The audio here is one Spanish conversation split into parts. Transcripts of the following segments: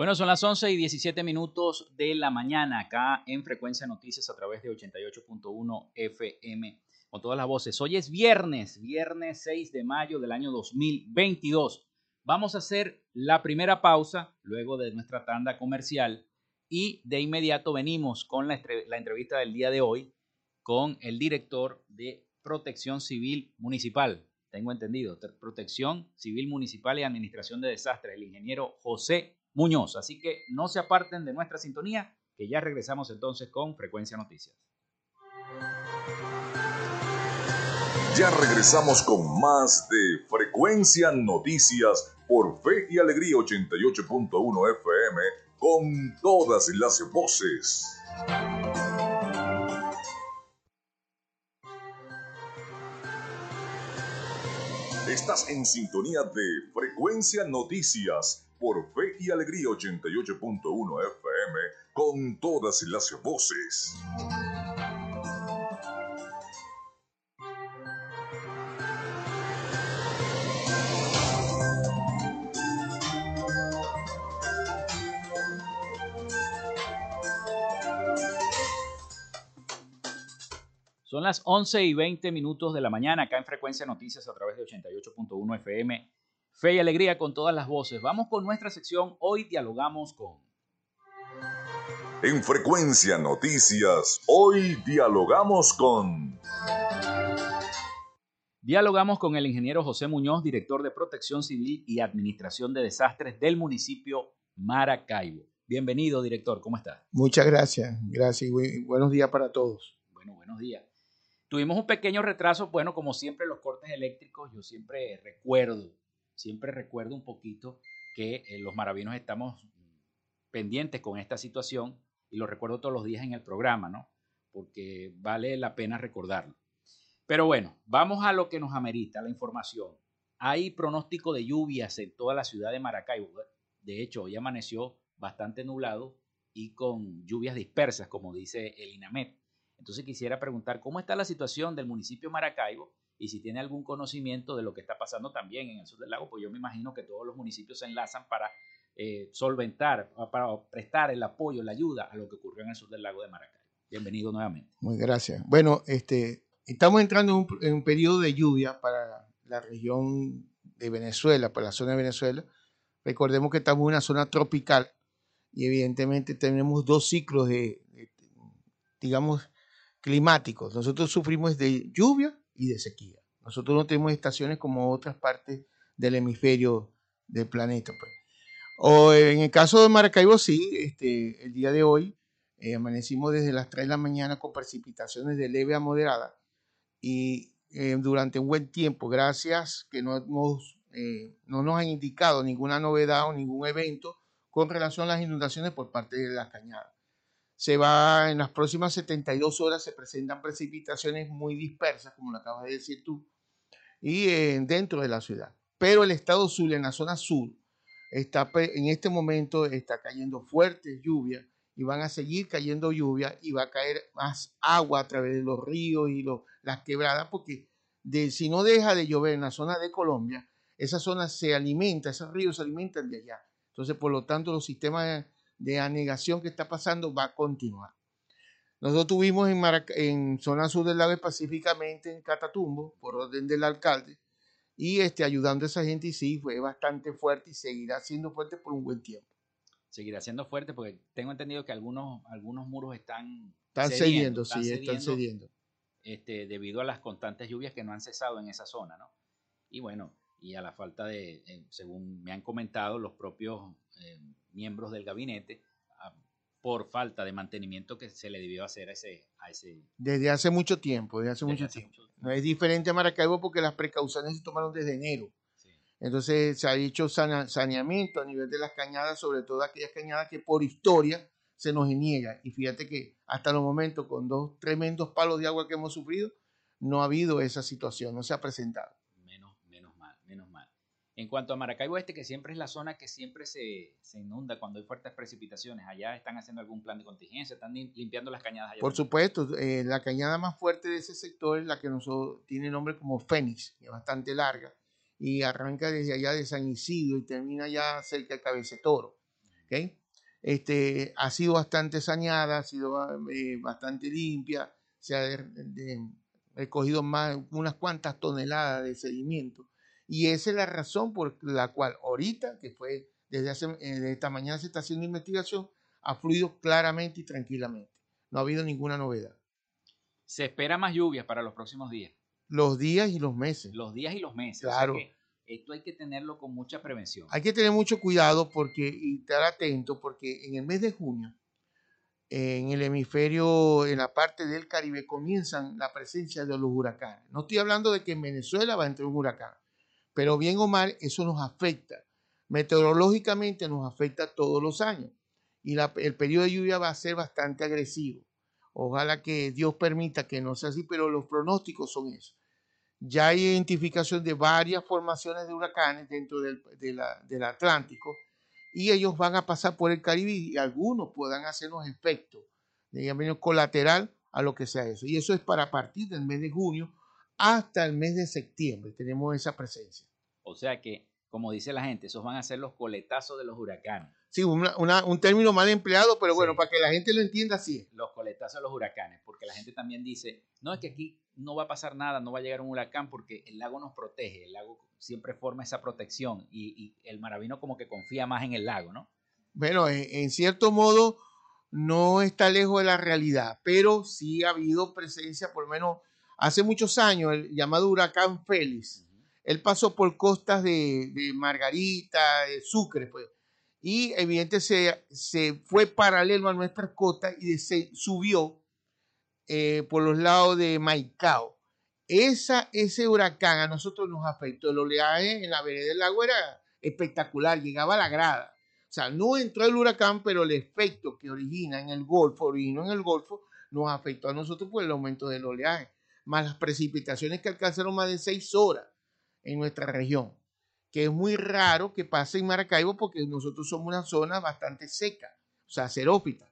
Bueno, son las 11 y 17 minutos de la mañana acá en Frecuencia Noticias a través de 88.1 FM con todas las voces. Hoy es viernes, viernes 6 de mayo del año 2022. Vamos a hacer la primera pausa luego de nuestra tanda comercial y de inmediato venimos con la, la entrevista del día de hoy con el director de Protección Civil Municipal. Tengo entendido, Protección Civil Municipal y Administración de Desastres, el ingeniero José Muñoz. Así que no se aparten de nuestra sintonía, que ya regresamos entonces con Frecuencia Noticias. Ya regresamos con más de Frecuencia Noticias por Fe y Alegría 88.1 FM con todas las voces. Estás en sintonía de Frecuencia Noticias por Fe y Alegría 88.1 FM con todas las voces. Son las 11 y 20 minutos de la mañana acá en Frecuencia Noticias a través de 88.1 FM. Fe y alegría con todas las voces. Vamos con nuestra sección. Hoy dialogamos con. En Frecuencia Noticias, hoy dialogamos con. Dialogamos con el ingeniero José Muñoz, director de Protección Civil y Administración de Desastres del municipio Maracaibo. Bienvenido, director. ¿Cómo está? Muchas gracias. Gracias y buenos días para todos. Bueno, buenos días. Tuvimos un pequeño retraso, bueno, como siempre los cortes eléctricos, yo siempre recuerdo, siempre recuerdo un poquito que eh, los maravinos estamos pendientes con esta situación y lo recuerdo todos los días en el programa, ¿no? Porque vale la pena recordarlo. Pero bueno, vamos a lo que nos amerita, la información. Hay pronóstico de lluvias en toda la ciudad de Maracaibo. De hecho, hoy amaneció bastante nublado y con lluvias dispersas, como dice el INAMET. Entonces quisiera preguntar cómo está la situación del municipio Maracaibo y si tiene algún conocimiento de lo que está pasando también en el sur del lago, pues yo me imagino que todos los municipios se enlazan para eh, solventar, para prestar el apoyo, la ayuda a lo que ocurrió en el sur del lago de Maracaibo. Bienvenido nuevamente. Muy gracias. Bueno, este, estamos entrando en un, en periodo de lluvia para la región de Venezuela, para la zona de Venezuela. Recordemos que estamos en una zona tropical y evidentemente tenemos dos ciclos de digamos, climáticos. Nosotros sufrimos de lluvia y de sequía. Nosotros no tenemos estaciones como otras partes del hemisferio del planeta. Pues. O en el caso de Maracaibo, sí, este, el día de hoy eh, amanecimos desde las 3 de la mañana con precipitaciones de leve a moderada y eh, durante un buen tiempo, gracias que no, hemos, eh, no nos han indicado ninguna novedad o ningún evento con relación a las inundaciones por parte de las cañadas se va en las próximas 72 horas se presentan precipitaciones muy dispersas, como lo acabas de decir tú, y eh, dentro de la ciudad. Pero el estado sur, en la zona sur, está en este momento está cayendo fuertes lluvias y van a seguir cayendo lluvias y va a caer más agua a través de los ríos y las quebradas, porque si no deja de llover en la zona de Colombia, esa zona se alimenta, esos ríos se alimentan de allá. Entonces, por lo tanto, los sistemas de anegación que está pasando va a continuar. Nosotros tuvimos en, en zona sur del lago específicamente en Catatumbo, por orden del alcalde, y este, ayudando a esa gente y sí, fue bastante fuerte y seguirá siendo fuerte por un buen tiempo. Seguirá siendo fuerte porque tengo entendido que algunos, algunos muros están, están cediendo, sí, están cediendo. Este, debido a las constantes lluvias que no han cesado en esa zona, ¿no? Y bueno, y a la falta de, eh, según me han comentado los propios eh, miembros del gabinete por falta de mantenimiento que se le debió hacer a ese... A ese desde hace mucho tiempo, desde hace, mucho, tiempo. No es diferente a Maracaibo porque las precauciones se tomaron desde enero. Entonces se ha hecho saneamiento a nivel de las cañadas, sobre todo aquellas cañadas que por historia se nos niega. Y fíjate que hasta los momentos, con dos tremendos palos de agua que hemos sufrido, no ha habido esa situación, no se ha presentado. En cuanto a Maracaibo Este, que siempre es la zona que siempre se, inunda cuando hay fuertes precipitaciones, ¿allá están haciendo algún plan de contingencia? ¿Están limpiando las cañadas allá? Por supuesto, eh, la cañada más fuerte de ese sector es la que nosotros, tiene nombre como Fénix, que es bastante larga, y arranca desde allá de San Isidro y termina ya cerca de Cabecetoro. ¿ok? Este, ha sido bastante saneada, ha sido eh, bastante limpia, se ha de- de- recogido más, unas cuantas toneladas de sedimento. Y esa es la razón por la cual ahorita, que fue desde, hace, desde esta mañana se está haciendo investigación, ha fluido claramente y tranquilamente. No ha habido ninguna novedad. Se espera más lluvias para los próximos días, Los días y los meses. los días y los meses. o sea Claro. esto hay que tenerlo con mucha prevención. Hay que tener mucho cuidado porque, y estar atento porque en el mes de junio, en el hemisferio, en la parte del Caribe, comienzan la presencia de los huracanes. No estoy hablando de que en Venezuela va a entrar un huracán, pero bien o mal, eso nos afecta. Meteorológicamente nos afecta todos los años y el periodo de lluvia va a ser bastante agresivo. Ojalá que Dios permita que no sea así, pero los pronósticos son esos. Ya hay identificación de varias formaciones de huracanes dentro del Atlántico y ellos van a pasar por el Caribe y algunos puedan hacernos efectos, digamos, colateral a lo que sea eso. Y eso es para partir del mes de junio hasta el mes de septiembre. Tenemos esa presencia. O sea que, como dice la gente, esos van a ser los coletazos de los huracanes. Sí, una- una- un término mal empleado, pero bueno, Sí. para que la gente lo entienda así es. Los coletazos de los huracanes, porque la gente también dice, no, es que aquí no va a pasar nada, no va a llegar un huracán porque el lago nos protege, el lago siempre forma esa protección y, y el maravino como que confía más en el lago, ¿no? Bueno, en, en cierto modo no está lejos de la realidad, pero sí ha habido presencia, por lo menos hace muchos años, el llamado huracán Félix. Él pasó por costas de, Margarita, de Sucre, pues, y evidentemente se, se fue paralelo a nuestras costas y se subió eh, por los lados de Maicao. Esa, ese huracán a nosotros nos afectó. El oleaje en la vereda del lago era espectacular, llegaba a la grada. O sea, no entró el huracán, pero el efecto que origina en el Golfo, originó en el Golfo, nos afectó a nosotros por el aumento del oleaje, más las precipitaciones que alcanzaron más de seis horas en nuestra región, que es muy raro que pase en Maracaibo porque nosotros somos una zona bastante seca, o sea, xerófita.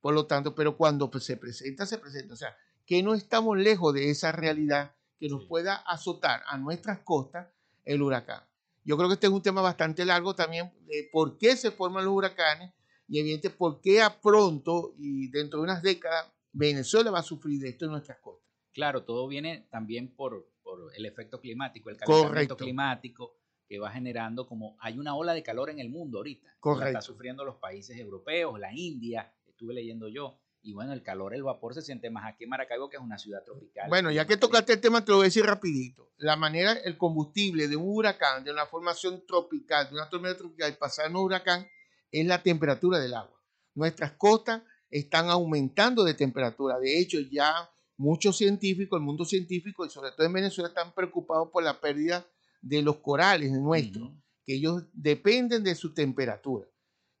Por lo tanto, pero cuando pues, se presenta, se presenta. O sea, que no estamos lejos de esa realidad que nos Sí. pueda azotar a nuestras costas el huracán. Yo creo que este es un tema bastante largo también de por qué se forman los huracanes y evidente por qué a pronto y dentro de unas décadas Venezuela va a sufrir de esto en nuestras costas. Claro, todo viene también por, por el efecto climático, el calentamiento Correcto. climático que va generando como hay una ola de calor en el mundo ahorita. La Correcto. está sufriendo los países europeos, la India, estuve leyendo yo. Y bueno, el calor, el vapor se siente más aquí en Maracaibo, que es una ciudad tropical. Bueno, ya que tocaste el tema, te lo voy a decir rapidito. La manera, el combustible de un huracán, de una formación tropical, de una tormenta tropical, pasar a un huracán, es la temperatura del agua. Nuestras costas están aumentando de temperatura. De hecho, ya muchos científicos, el mundo científico, y sobre todo en Venezuela, están preocupados por la pérdida de los corales nuestros, que ellos dependen de su temperatura.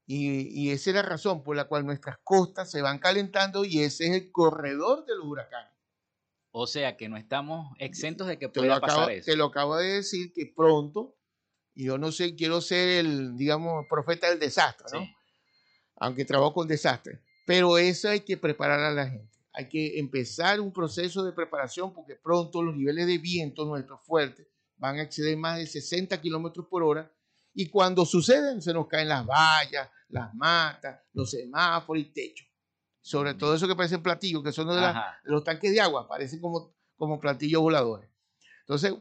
Y, y esa es la razón por la cual nuestras costas se van calentando y ese es el corredor de los huracanes. O sea que no estamos exentos de que pueda acabo, pasar eso. te lo acabo de decir que pronto, y yo no sé, quiero ser el, digamos, profeta del desastre, ¿no? Sí. Aunque trabajo con desastre. Pero eso hay que preparar a la gente. Hay que empezar un proceso de preparación porque pronto los niveles de viento nuestros fuertes van a exceder más de 60 kilómetros por hora. Y cuando suceden, se nos caen las vallas, las matas, los semáforos y techos. Sobre todo eso que parecen platillos, que son de los tanques de agua parecen como, como platillos voladores. Entonces,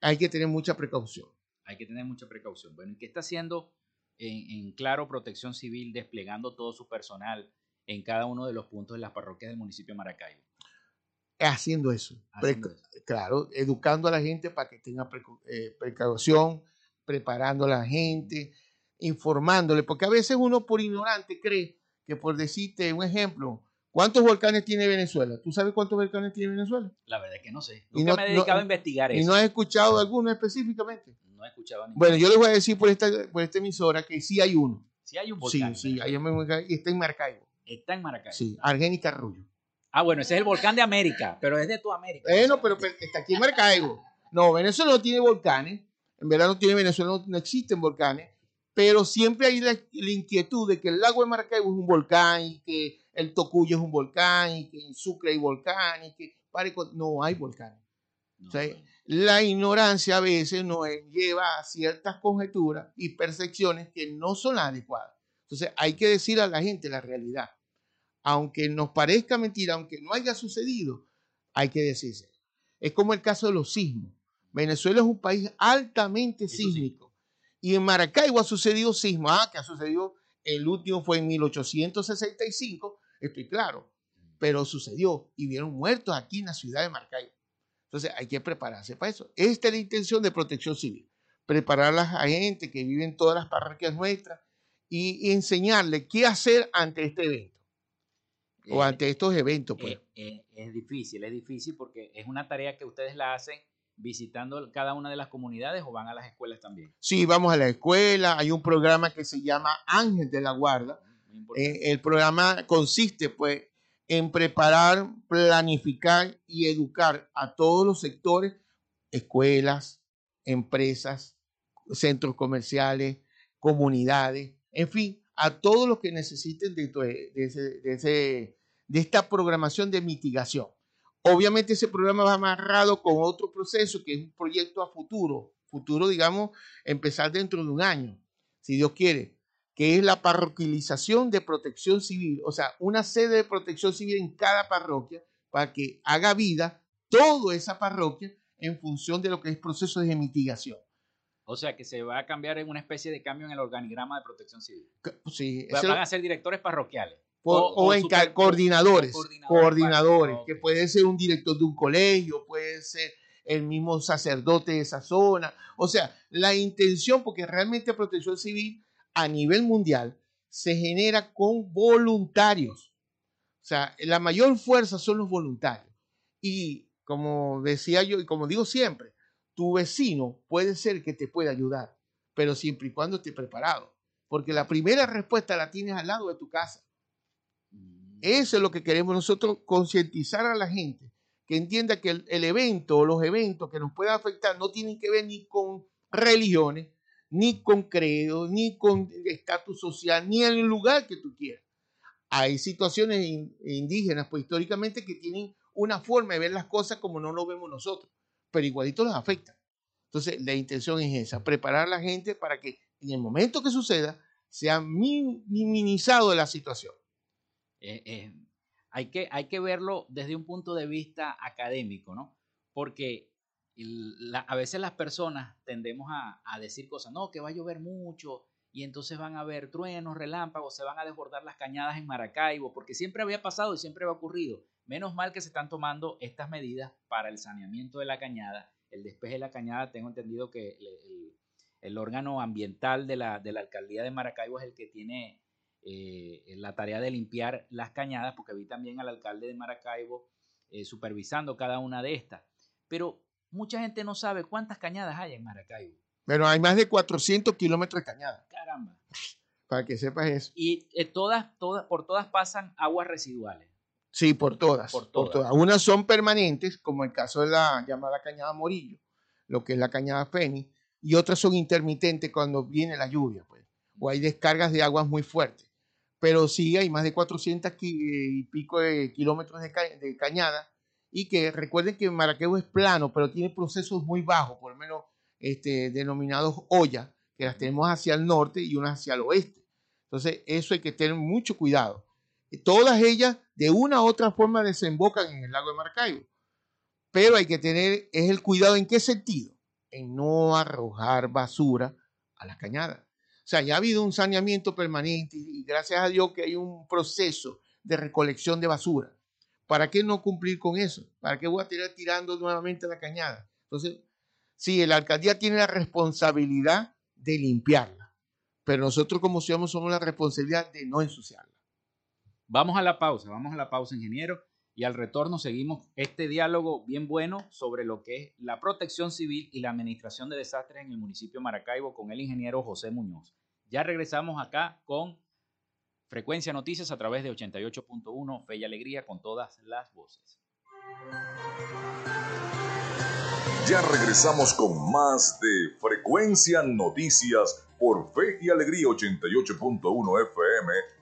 hay que tener mucha precaución. Hay que tener mucha precaución. Bueno, ¿y qué está haciendo en, en Claro Protección Civil desplegando todo su personal en cada uno de los puntos de las parroquias del municipio de Maracaibo? Haciendo eso. Haciendo Preca- eso. Claro, educando a la gente para que tenga eh, precaución, preparando a la gente, informándole, porque a veces uno por ignorante cree que por decirte un ejemplo, ¿cuántos volcanes tiene Venezuela? ¿Tú sabes cuántos volcanes tiene Venezuela? La verdad es que no sé. Y Nunca no- me he dedicado no- a investigar Y eso. no has escuchado alguno específicamente. No he escuchado ni. Bueno, yo les voy a decir por esta, por esta emisora que sí hay uno. sí hay un Sí, volcán. sí, hay un y está en Maracaibo. Está en Maracaibo. Sí, Argénica Arroyo. Ah, bueno, ese es el volcán de América, pero es de tu América. Bueno, pero pe- está aquí en Maracaibo. No, Venezuela no tiene volcanes. En verdad no tiene Venezuela, no, no existen volcanes. Pero siempre hay la, la inquietud de que el lago de Maracaibo es un volcán y que el Tocuyo es un volcán y que en Sucre hay volcán y que no hay volcanes. No, o sea. La ignorancia a veces nos lleva a ciertas conjeturas y percepciones que no son las adecuadas. Entonces hay que decir a la gente la realidad. Aunque nos parezca mentira, aunque no haya sucedido, hay que decirse. Es como el caso de los sismos. Venezuela es un país altamente sísmico. Y en Maracaibo ha sucedido sismo. Ah, que ha sucedido, el último fue en 1865, estoy claro. Pero sucedió y vieron muertos aquí en la ciudad de Maracaibo. Entonces hay que prepararse para eso. Esta es la intención de protección civil. Preparar a la gente que vive en todas las parroquias nuestras y, enseñarle qué hacer ante este evento o eh, ante estos eventos. Pues. Eh, eh, es difícil, es difícil porque es una tarea que ustedes la hacen visitando cada una de las comunidades o van a las escuelas también. Sí, vamos a la escuela. Hay un programa que se llama Ángel de la Guarda. el programa consiste, pues, en preparar, planificar y educar a todos los sectores, escuelas, empresas, centros comerciales, comunidades, en fin, a todos los que necesiten de, de, de esta programación de mitigación. Obviamente ese programa va amarrado con otro proceso que es un proyecto a futuro, futuro digamos, empezar dentro de un año, si Dios quiere que es la parroquialización de protección civil, o sea, una sede de protección civil en cada parroquia para que haga vida toda esa parroquia en función de lo que es proceso de mitigación. O sea, que se va a cambiar en una especie de cambio en el organigrama de protección civil. Sí, van a ser directores parroquiales. O, en coordinadores, coordinadores, que puede ser un director de un colegio, puede ser el mismo sacerdote de esa zona. O sea, la intención, porque realmente protección civil a nivel mundial se genera con voluntarios. O sea, la mayor fuerza son los voluntarios. Y como decía yo y como digo siempre, tu vecino puede ser que te pueda ayudar, pero siempre y cuando esté preparado. Porque la primera respuesta la tienes al lado de tu casa. Mm. Eso es lo que queremos nosotros concientizar a la gente, que entienda que el, el evento o los eventos que nos puedan afectar no tienen que ver ni con religiones, ni con credo, ni con estatus social, ni en el lugar que tú quieras. Hay situaciones indígenas, pues históricamente, que tienen una forma de ver las cosas como no lo vemos nosotros, pero igualito las afecta. Entonces, la intención es esa, preparar a la gente para que en el momento que suceda, sea minimizado la situación. Eh, eh, hay, que, hay que verlo desde un punto de vista académico, ¿no? Porque a veces las personas tendemos a, decir cosas, no, que va a llover mucho y entonces van a haber truenos, relámpagos, se van a desbordar las cañadas en Maracaibo, porque siempre había pasado y siempre había ocurrido. Menos mal que se están tomando estas medidas para el saneamiento de la cañada, el despeje de la cañada. Tengo entendido que el, órgano ambiental de la, de la, alcaldía de Maracaibo es el que tiene eh, la tarea de limpiar las cañadas, porque vi también al alcalde de Maracaibo eh, supervisando cada una de estas. Pero mucha gente no sabe cuántas cañadas hay en Maracaibo. Pero hay más de 400 kilómetros de cañada. Caramba. Para que sepas eso. Y eh, todas, todas, por todas pasan aguas residuales. Sí, por todas, por todas. Unas son permanentes, como el caso de la llamada cañada Morillo, lo que es la cañada Feni, y otras son intermitentes cuando viene la lluvia, pues, o hay descargas de aguas muy fuertes. Pero sí hay más de 400 y pico de kilómetros de cañada y que recuerden que Maracaibo es plano, pero tiene procesos muy bajos, por lo menos este, denominados olla, que las tenemos hacia el norte y unas hacia el oeste. Entonces, eso hay que tener mucho cuidado. Todas ellas, de una u otra forma, desembocan en el lago de Maracaibo. Pero hay que tener, es el cuidado en qué sentido? En no arrojar basura a la cañada. O sea, ya ha habido un saneamiento permanente y gracias a Dios que hay un proceso de recolección de basura. ¿Para qué no cumplir con eso? ¿Para qué voy a tirar tirando nuevamente la cañada? Entonces, sí, la alcaldía tiene la responsabilidad de limpiarla, pero nosotros como ciudadanos somos la responsabilidad de no ensuciarla. Vamos a la pausa, vamos a la pausa, ingeniero, y al retorno seguimos este diálogo bien bueno sobre lo que es la protección civil y la administración de desastres en el municipio de Maracaibo con el ingeniero José Muñoz. Ya regresamos acá con Frecuencia Noticias a través de 88.1 Fe y Alegría con todas las voces. Ya regresamos con más de Frecuencia Noticias por Fe y Alegría 88.1 FM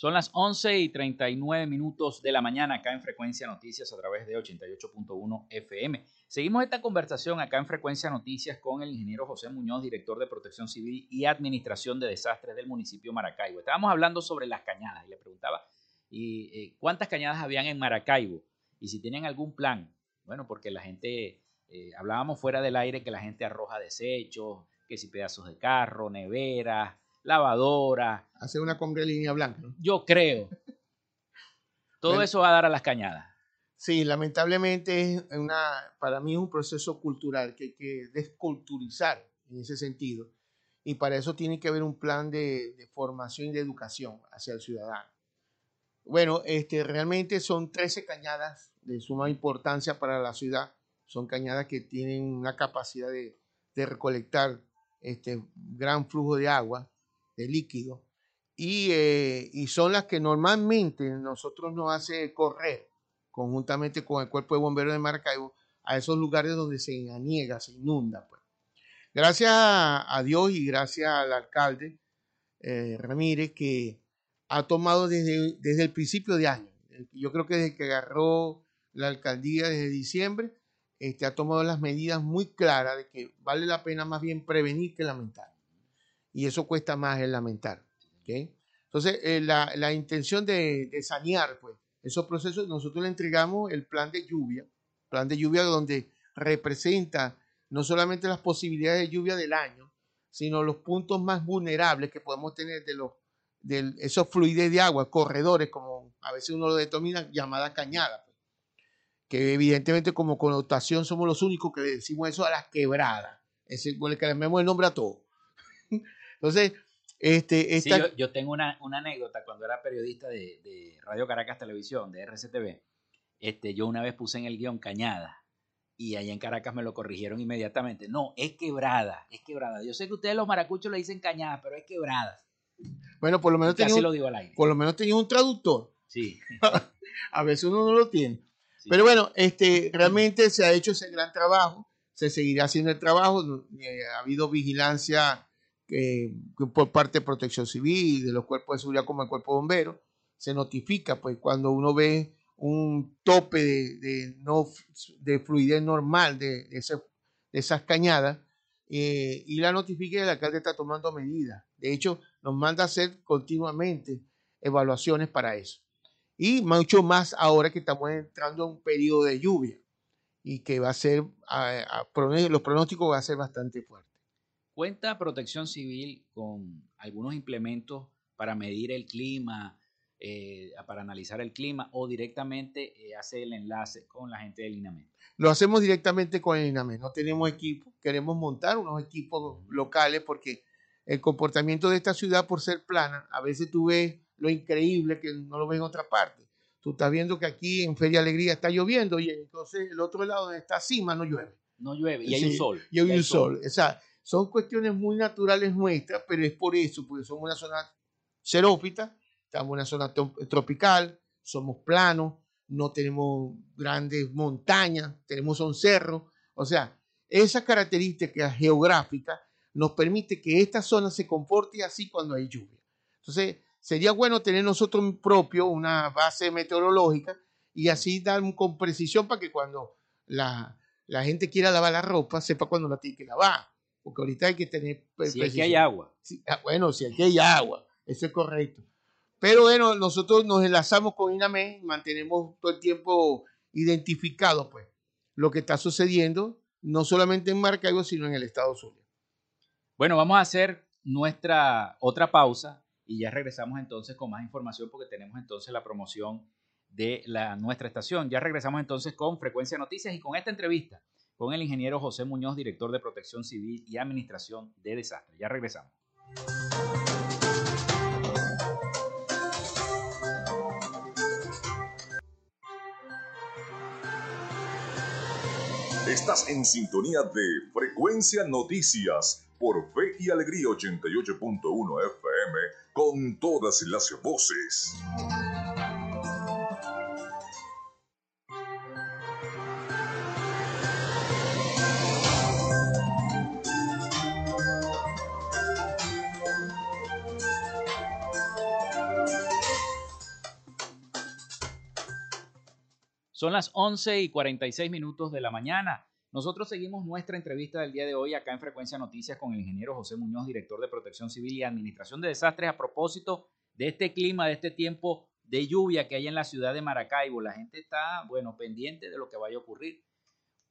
Son las 11 y 39 minutos de la mañana acá en Frecuencia Noticias a través de 88.1 FM. Seguimos esta conversación acá en Frecuencia Noticias con el ingeniero José Muñoz, director de Protección Civil y Administración de Desastres del municipio Maracaibo. Estábamos hablando sobre las cañadas y le preguntaba y, eh, cuántas cañadas habían en Maracaibo y si tienen algún plan. Bueno, porque la gente, eh, hablábamos fuera del aire que la gente arroja desechos, que si pedazos de carro, neveras, lavadora. Hacer una congre línea blanca. Yo creo. Todo eso va a dar a las cañadas. Sí, lamentablemente es una, para mí es un proceso cultural que hay que desculturizar en ese sentido. Y para eso tiene que haber un plan de, formación y de educación hacia el ciudadano. Bueno, este, realmente son 13 cañadas de suma importancia para la ciudad. Son cañadas que tienen una capacidad de, de recolectar este gran flujo de agua líquido, eh, y, son las que normalmente nosotros nos hace correr conjuntamente con el cuerpo de bomberos de Maracaibo a esos lugares donde se aniega, se inunda. Pues. Gracias a Dios y gracias al alcalde eh, Ramírez que ha tomado desde, desde el principio de año, yo creo que desde que agarró la alcaldía desde diciembre, este, ha tomado las medidas muy claras de que vale la pena más bien prevenir que lamentar y eso cuesta más el lamentar. Entonces, eh, la, intención de, sanear pues, esos procesos, nosotros le entregamos el plan de lluvia, plan de lluvia donde representa no solamente las posibilidades de lluvia del año, sino los puntos más vulnerables que podemos tener de los de esos fluidez de agua, corredores, como a veces uno lo determina, llamada cañada, pues, que evidentemente como connotación somos los únicos que le decimos eso a las quebradas, es el, que le el nombre a todo. Entonces, este, esta... yo, tengo una, anécdota cuando era periodista de, Radio Caracas Televisión, de RCTV. Este, yo una vez puse en el guion Cañada y allá en Caracas me lo corrigieron inmediatamente. No, es quebrada, es quebrada. Yo sé que ustedes los maracuchos le dicen Cañada, pero es quebrada. Bueno, por lo menos tenía lo digo al aire. Por lo menos tenía un traductor. Sí. a veces uno no lo tiene. Pero bueno, este, realmente se ha hecho ese gran trabajo, se seguirá haciendo el trabajo, eh, ha habido vigilancia por parte de Protección Civil, de los cuerpos de seguridad como el cuerpo de bomberos, se notifica pues cuando uno ve un tope de, no, de fluidez normal de, esas cañadas eh, y la notifica y el alcalde está tomando medidas. De hecho, nos manda a hacer continuamente evaluaciones para eso. Y mucho más ahora que estamos entrando en un periodo de lluvia y que va a ser, los pronósticos van a ser bastante fuertes. ¿Cuenta Protección Civil con algunos implementos para medir el clima, eh, para analizar el clima o directamente eh, hace el enlace con la gente del INAME? Lo hacemos directamente con el INAME. No tenemos equipo, queremos montar unos equipos locales porque el comportamiento de esta ciudad por ser plana, a veces tú ves lo increíble que no lo ves en otra parte. Tú estás viendo que aquí en Feria Alegría está lloviendo y entonces el otro lado donde está Cima no llueve. No llueve y hay un sol. Y hay un sol. O sea, son cuestiones muy naturales nuestras, pero es por eso, porque somos una zona xerófita, estamos en una zona tropical, somos planos, no tenemos grandes montañas, tenemos un cerro. O sea, esas características geográficas nos permite que esta zona se comporte así cuando hay lluvia. Entonces, sería bueno tener nosotros propio una base meteorológica y así dar con precisión para que cuando la, gente quiera lavar la ropa, sepa cuándo la tiene que lavar. Porque ahorita hay que tener. Si aquí hay agua. Ah, bueno, si aquí hay agua, eso es correcto. Pero bueno, nosotros nos enlazamos con INAME, mantenemos todo el tiempo identificado, pues, lo que está sucediendo, no solamente en Maracaibo, sino en el estado Zulia. Bueno, vamos a hacer nuestra otra pausa y ya regresamos entonces con más información porque tenemos entonces la promoción de la, nuestra estación. Ya regresamos entonces con Frecuencia Noticias y con esta entrevista con el ingeniero José Muñoz, director de Protección Civil y Administración de Desastres. Ya regresamos. Estás en sintonía de Frecuencia Noticias por Fe y Alegría 88.1 FM con todas las voces. Son las 11 y 46 minutos de la mañana. Nosotros seguimos nuestra entrevista del día de hoy acá en Frecuencia Noticias con el ingeniero José Muñoz, director de Protección Civil y Administración de Desastres, a propósito de este clima, de este tiempo de lluvia que hay en la ciudad de Maracaibo. La gente está, bueno, pendiente de lo que vaya a ocurrir,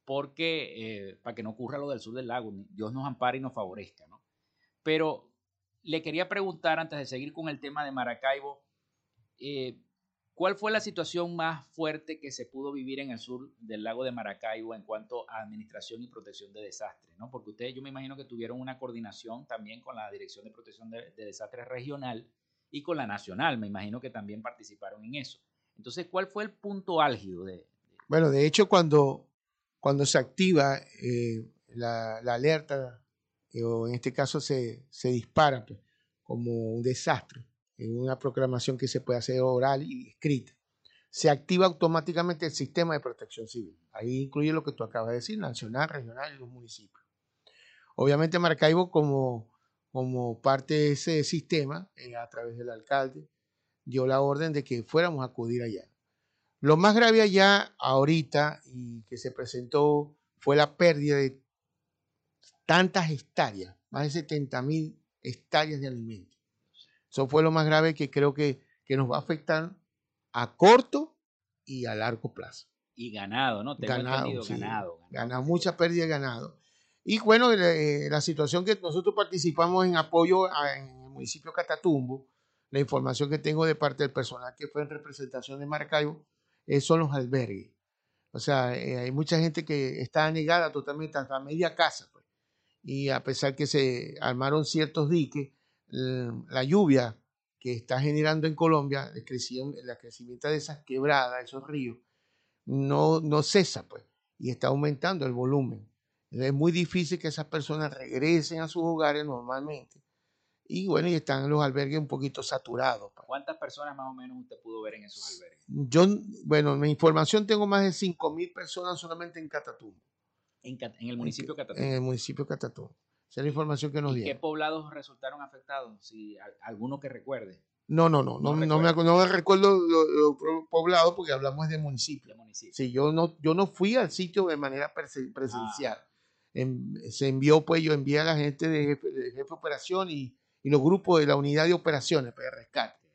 porque eh, para que no ocurra lo del sur del lago, Dios nos ampare y nos favorezca, ¿no? Pero le quería preguntar, antes de seguir con el tema de Maracaibo, eh, ¿Cuál fue la situación más fuerte que se pudo vivir en el sur del lago de Maracaibo en cuanto a administración y protección de desastres? ¿no? Porque ustedes, yo me imagino que tuvieron una coordinación también con la Dirección de Protección de, Desastres Regional y con la Nacional. Me imagino que también participaron en eso. Entonces, ¿cuál fue el punto álgido de...? Bueno, de hecho, cuando, cuando se activa eh, la, alerta, eh, o en este caso se, se dispara pues, como un desastre, en una proclamación que se puede hacer oral y escrita, se activa automáticamente el sistema de protección civil. Ahí incluye lo que tú acabas de decir, nacional, regional y los municipios. Obviamente Maracaibo como, como parte de ese sistema, eh, a través del alcalde, dio la orden de que fuéramos a acudir allá. Lo más grave allá ahorita y que se presentó fue la pérdida de tantas hectáreas, más de 70 mil hectáreas de alimentos. Eso fue lo más grave que creo que, nos va a afectar a corto y a largo plazo. Y ganado, ¿no? ganado, ganado, ganado. mucha pérdida de ganado. Y bueno, eh, la situación que nosotros participamos en apoyo en el municipio de Catatumbo, la información que tengo de parte del personal que fue en representación de Maracaibo, eh, son los albergues. O sea, eh, hay mucha gente que está negada totalmente a la media casa. Pues. Y a pesar que se armaron ciertos diques, la lluvia que está generando en Colombia, el crecimiento, de esas quebradas, esos ríos, no, no cesa, pues, y está aumentando el volumen. Es muy difícil que esas personas regresen a sus hogares normalmente. Y bueno, y están los albergues un poquito saturados. Pues. ¿Cuántas personas más o menos usted pudo ver en esos albergues? Yo, bueno, mi información tengo más de 5 mil personas solamente en Catatumbo. En, el municipio Catatumbo. En el municipio Catatumbo. Esa es la información que nos dio. ¿Qué poblados resultaron afectados? Si alguno que recuerde. No, no, no, no, no, me, no recuerdo los poblados porque hablamos de municipio. Sí, yo no, yo no fui al sitio de manera presencial. Ah. se envió, pues yo envié a la gente de jefe de, operación y, los grupos de la unidad de operaciones para pues, rescate,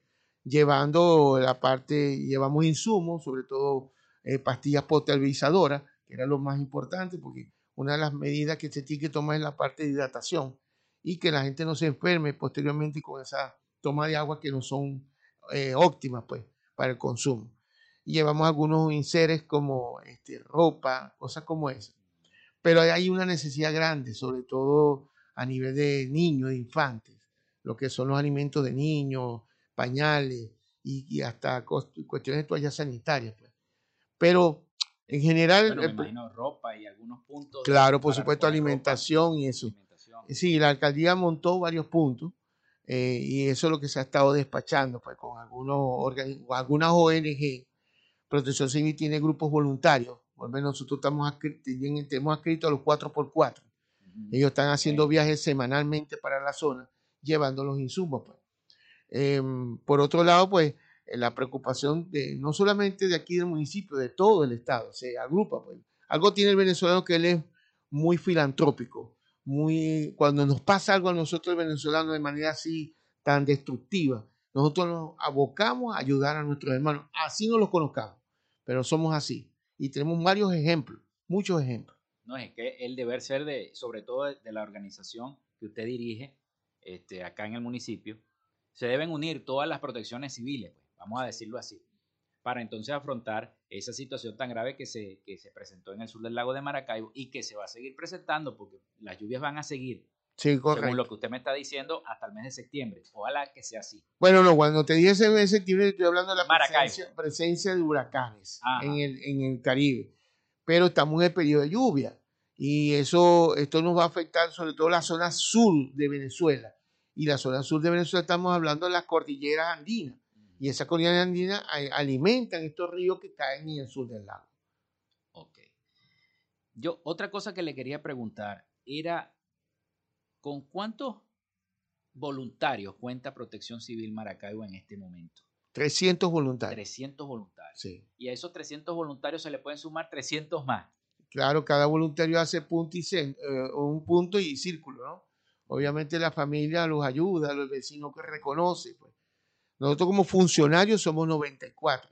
llevando la parte, llevamos insumos, sobre todo eh, pastillas potabilizadoras, que era lo más importante porque una de las medidas que se tiene que tomar es la parte de hidratación y que la gente no se enferme posteriormente con esa toma de agua que no son eh, óptimas pues, para el consumo. Y llevamos algunos inseres como este, ropa, cosas como esa. Pero hay una necesidad grande, sobre todo a nivel de niños, de infantes. lo que son los alimentos de niños, pañales y, hasta cuestiones de toallas sanitarias. Pues. Pero en general... Bueno, me imagino ropa y algunos puntos. Claro, por supuesto, alimentación y eso. Sí, la alcaldía montó varios puntos eh, y eso es lo que se ha estado despachando pues, con algunos algunas ONG. Protección Civil tiene grupos voluntarios. Por lo menos nosotros estamos tenemos escrito a los 4x4. Ellos están haciendo viajes semanalmente para la zona, llevando los insumos. Pues. Em, por otro lado, pues la preocupación de no solamente de aquí del municipio, de todo el estado, se agrupa. Pues. Algo tiene el venezolano que él es muy filantrópico, muy cuando nos pasa algo a nosotros venezolanos de manera así tan destructiva, nosotros nos abocamos a ayudar a nuestros hermanos, así no los conozcamos, pero somos así y tenemos varios ejemplos, muchos ejemplos. No, es que el deber ser de, sobre todo de, la organización que usted dirige este, acá en el municipio, se deben unir todas las protecciones civiles, pues, vamos a decirlo así, para entonces afrontar esa situación tan grave que se, que se presentó en el sur del lago de Maracaibo y que se va a seguir presentando porque las lluvias van a seguir. Sí, Según lo que usted me está diciendo, hasta el mes de septiembre. Ojalá que sea así. Bueno, no, cuando te dije ese mes de septiembre, estoy hablando de la presencia, de huracanes en el, en el Caribe. Pero estamos en el periodo de lluvia. Y eso, esto nos va a afectar sobre todo la zona sur de Venezuela. Y la zona sur de Venezuela estamos hablando de las cordilleras andinas y esa cordillera andina alimentan estos ríos que caen en el sur del lago. Ok. Yo, otra cosa que le quería preguntar era, ¿con cuántos voluntarios cuenta Protección Civil Maracaibo en este momento? 300 voluntarios. 300 voluntarios. Sí. Y a esos 300 voluntarios se le pueden sumar 300 más. Claro, cada voluntario hace punto y eh, un punto y círculo, ¿no? Obviamente la familia los ayuda, los vecinos que reconoce, pues. Nosotros como funcionarios somos 94,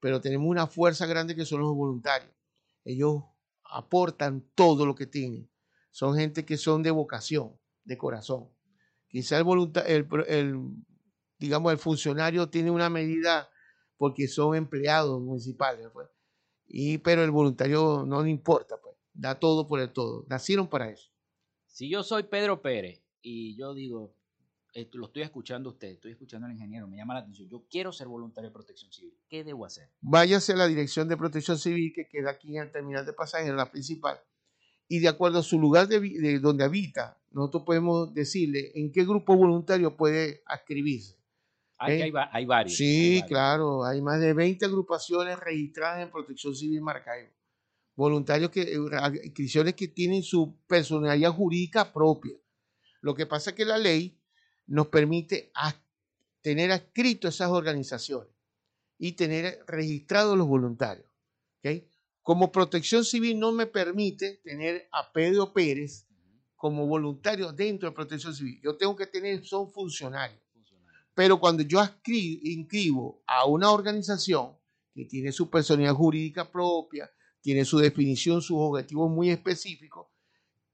pero tenemos una fuerza grande que son los voluntarios. Ellos aportan todo lo que tienen. Son gente que son de vocación, de corazón. Quizá el, el, digamos, el funcionario tiene una medida porque son empleados municipales, pues. y, pero el voluntario no le importa, pues, da todo por el todo. Nacieron para eso. Si yo soy Pedro Pérez y yo digo, lo estoy escuchando a usted, estoy escuchando al ingeniero, me llama la atención, yo quiero ser voluntario de protección civil, ¿qué debo hacer? Váyase a la dirección de protección civil que queda aquí en el terminal de pasajeros, la principal, y de acuerdo a su lugar de, donde habita, nosotros podemos decirle en qué grupo voluntario puede inscribirse. Hay, hay, hay, varios. Sí, claro, hay más de 20 agrupaciones registradas en Protección Civil Maracaibo. Voluntarios que, eh, inscripciones que tienen su personalidad jurídica propia. Lo que pasa es que la ley nos permite tener adscrito esas organizaciones y tener registrados los voluntarios. Como protección civil no me permite tener a Pedro Pérez como voluntario dentro de protección civil. Yo tengo que tener, son funcionarios. Pero cuando yo inscribo a una organización que tiene su personalidad jurídica propia, tiene su definición, sus objetivos muy específicos,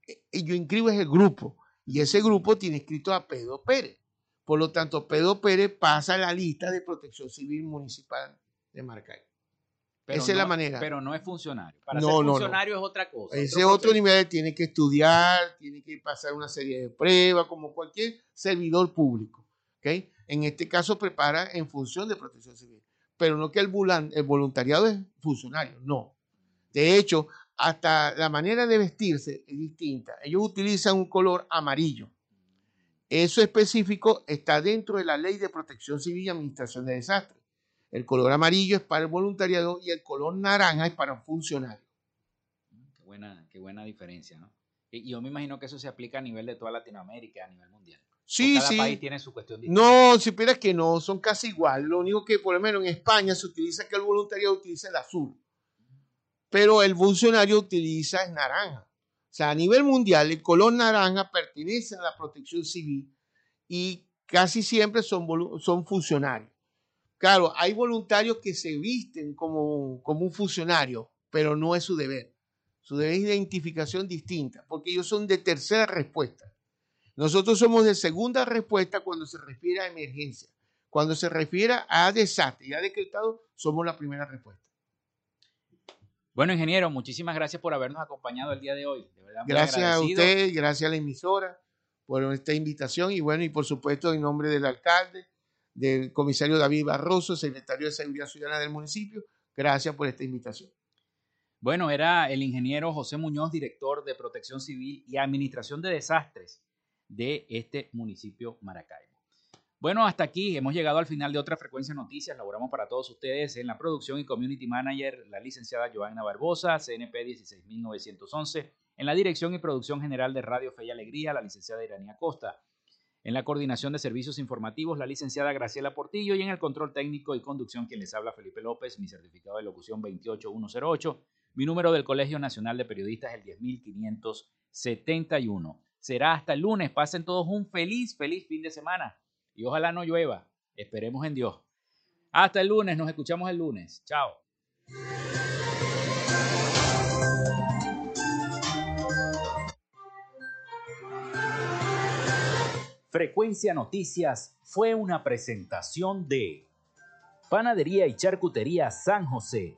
y e, yo inscribo ese grupo y ese grupo tiene escrito a Pedro Pérez. Por lo tanto, Pedro Pérez pasa a la lista de protección civil municipal de Maracaibo. Esa es la manera. Pero no es funcionario. Para ser funcionario es otra cosa. Ese otro, nivel tiene que estudiar, tiene que pasar una serie de pruebas, como cualquier servidor público. ¿okay? En este caso, prepara en función de protección civil. Pero no que el, el voluntariado es funcionario, no. De hecho, hasta la manera de vestirse es distinta. Ellos utilizan un color amarillo. Eso específico está dentro de la Ley de Protección Civil y Administración de Desastres. El color amarillo es para el voluntariado y el color naranja es para un funcionario. Qué buena, qué buena diferencia, ¿no? Y yo me imagino que eso se aplica a nivel de toda Latinoamérica, a nivel mundial. Sí, cada sí. país tiene su cuestión No, si esperas que no, son casi igual. Lo único que, por lo menos en España, se utiliza que el voluntariado utiliza el azul pero el funcionario utiliza es naranja. O sea, a nivel mundial, el color naranja pertenece a la protección civil y casi siempre son, son funcionarios. Claro, hay voluntarios que se visten como, como un funcionario, pero no es su deber. Su deber es identificación distinta, porque ellos son de tercera respuesta. Nosotros somos de segunda respuesta cuando se refiere a emergencia. Cuando se refiere a desastre y a decretado, somos la primera respuesta. Bueno, ingeniero, muchísimas gracias por habernos acompañado el día de hoy. gracias a usted, gracias a la emisora por esta invitación y bueno, y por supuesto en nombre del alcalde, del comisario David Barroso, secretario de Seguridad Ciudadana del municipio, gracias por esta invitación. Bueno, era el ingeniero José Muñoz, director de Protección Civil y Administración de Desastres de este municipio Maracaibo. Bueno, hasta aquí hemos llegado al final de otra frecuencia noticias. Laboramos para todos ustedes en la producción y community manager, la licenciada Joanna Barbosa, CNP 16911. En la dirección y producción general de Radio Fe y Alegría, la licenciada Iranía Costa. En la coordinación de servicios informativos, la licenciada Graciela Portillo. Y en el control técnico y conducción, quien les habla Felipe López, mi certificado de locución 28108. Mi número del Colegio Nacional de Periodistas el 10571. Será hasta el lunes. Pasen todos un feliz, feliz fin de semana. Y ojalá no llueva. Esperemos en Dios. Hasta el lunes. Nos escuchamos el lunes. Chao. Frecuencia Noticias fue una presentación de Panadería y Charcutería San José.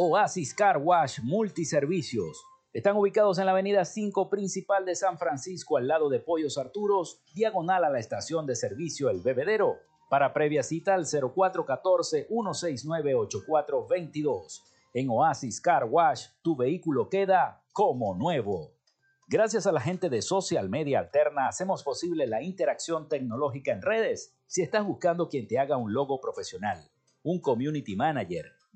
Oasis Car Wash Multiservicios. Están ubicados en la avenida 5 principal de San Francisco, al lado de Pollos Arturos, diagonal a la estación de servicio El Bebedero. Para previa cita al 0414-169-8422. En Oasis Car Wash, tu vehículo queda como nuevo. Gracias a la gente de Social Media Alterna hacemos posible la interacción tecnológica en redes. Si estás buscando quien te haga un logo profesional, un community manager,